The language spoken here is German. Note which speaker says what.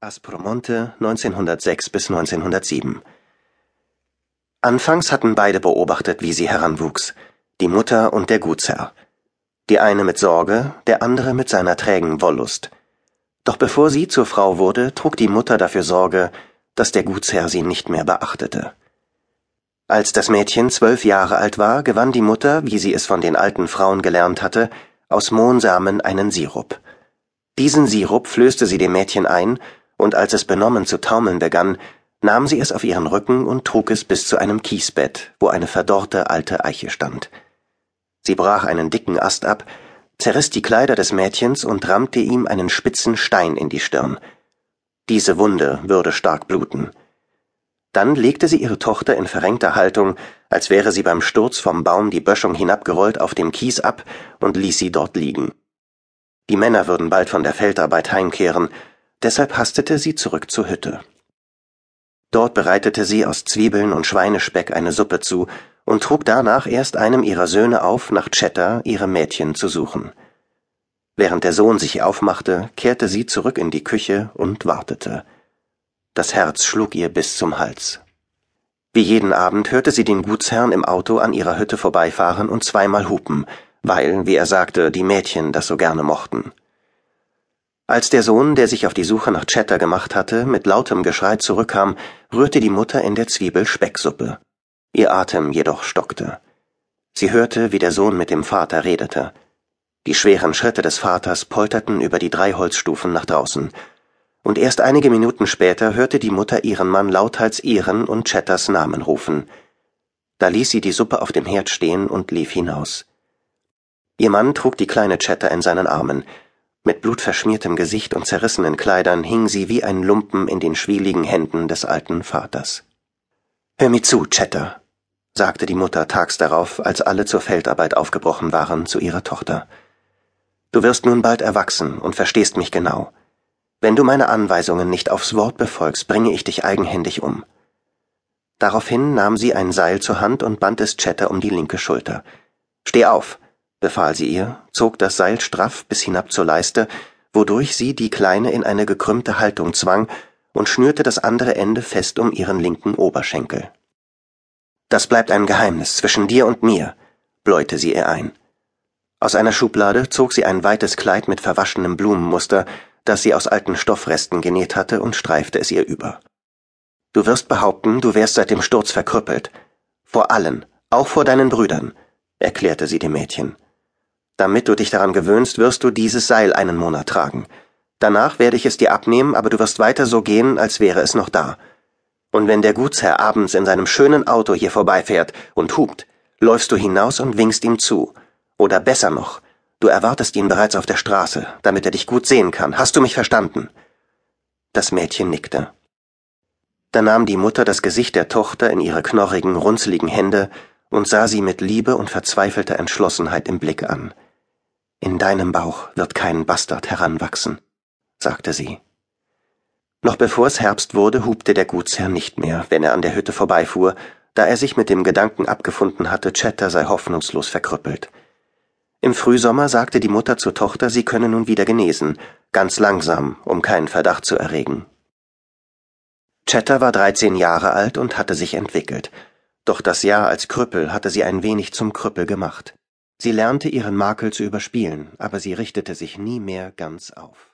Speaker 1: Aspromonte 1906 bis 1907 Anfangs hatten beide beobachtet, wie sie heranwuchs, die Mutter und der Gutsherr. Die eine mit Sorge, der andere mit seiner trägen Wollust. Doch bevor sie zur Frau wurde, trug die Mutter dafür Sorge, dass der Gutsherr sie nicht mehr beachtete. Als das Mädchen zwölf Jahre alt war, gewann die Mutter, wie sie es von den alten Frauen gelernt hatte, aus Mohnsamen einen Sirup. Diesen Sirup flößte sie dem Mädchen ein und als es benommen zu taumeln begann, nahm sie es auf ihren Rücken und trug es bis zu einem Kiesbett, wo eine verdorrte alte Eiche stand. Sie brach einen dicken Ast ab, zerriss die Kleider des Mädchens und rammte ihm einen spitzen Stein in die Stirn. Diese Wunde würde stark bluten. Dann legte sie ihre Tochter in verrenkter Haltung, als wäre sie beim Sturz vom Baum die Böschung hinabgerollt, auf dem Kies ab und ließ sie dort liegen. Die Männer würden bald von der Feldarbeit heimkehren, Deshalb hastete sie zurück zur Hütte. Dort bereitete sie aus Zwiebeln und Schweinespeck eine Suppe zu und trug danach erst einem ihrer Söhne auf, nach Chetta, ihre Mädchen, zu suchen. Während der Sohn sich aufmachte, kehrte sie zurück in die Küche und wartete. Das Herz schlug ihr bis zum Hals. Wie jeden Abend hörte sie den Gutsherrn im Auto an ihrer Hütte vorbeifahren und zweimal hupen, weil, wie er sagte, die Mädchen das so gerne mochten. Als der Sohn, der sich auf die Suche nach Chatter gemacht hatte, mit lautem Geschrei zurückkam, rührte die Mutter in der Zwiebel Specksuppe. Ihr Atem jedoch stockte. Sie hörte, wie der Sohn mit dem Vater redete. Die schweren Schritte des Vaters polterten über die drei Holzstufen nach draußen. Und erst einige Minuten später hörte die Mutter ihren Mann lauthals ihren und Chatters Namen rufen. Da ließ sie die Suppe auf dem Herd stehen und lief hinaus. Ihr Mann trug die kleine Chatter in seinen Armen. Mit blutverschmiertem Gesicht und zerrissenen Kleidern hing sie wie ein Lumpen in den schwieligen Händen des alten Vaters. Hör mir zu, Chatter, sagte die Mutter tags darauf, als alle zur Feldarbeit aufgebrochen waren, zu ihrer Tochter. Du wirst nun bald erwachsen und verstehst mich genau. Wenn du meine Anweisungen nicht aufs Wort befolgst, bringe ich dich eigenhändig um. Daraufhin nahm sie ein Seil zur Hand und band es Chatter um die linke Schulter. Steh auf, befahl sie ihr, zog das Seil straff bis hinab zur Leiste, wodurch sie die Kleine in eine gekrümmte Haltung zwang und schnürte das andere Ende fest um ihren linken Oberschenkel. Das bleibt ein Geheimnis zwischen dir und mir, bläute sie ihr ein. Aus einer Schublade zog sie ein weites Kleid mit verwaschenem Blumenmuster, das sie aus alten Stoffresten genäht hatte, und streifte es ihr über. Du wirst behaupten, du wärst seit dem Sturz verkrüppelt. Vor allen, auch vor deinen Brüdern, erklärte sie dem Mädchen. Damit du dich daran gewöhnst, wirst du dieses Seil einen Monat tragen. Danach werde ich es dir abnehmen, aber du wirst weiter so gehen, als wäre es noch da. Und wenn der Gutsherr abends in seinem schönen Auto hier vorbeifährt und hupt, läufst du hinaus und winkst ihm zu. Oder besser noch, du erwartest ihn bereits auf der Straße, damit er dich gut sehen kann. Hast du mich verstanden? Das Mädchen nickte. Da nahm die Mutter das Gesicht der Tochter in ihre knorrigen, runzeligen Hände und sah sie mit Liebe und verzweifelter Entschlossenheit im Blick an. In deinem Bauch wird kein Bastard heranwachsen, sagte sie. Noch bevor es Herbst wurde, hubte der Gutsherr nicht mehr, wenn er an der Hütte vorbeifuhr, da er sich mit dem Gedanken abgefunden hatte, Chatter sei hoffnungslos verkrüppelt. Im Frühsommer sagte die Mutter zur Tochter, sie könne nun wieder genesen, ganz langsam, um keinen Verdacht zu erregen. Chatter war dreizehn Jahre alt und hatte sich entwickelt, doch das Jahr als Krüppel hatte sie ein wenig zum Krüppel gemacht. Sie lernte ihren Makel zu überspielen, aber sie richtete sich nie mehr ganz auf.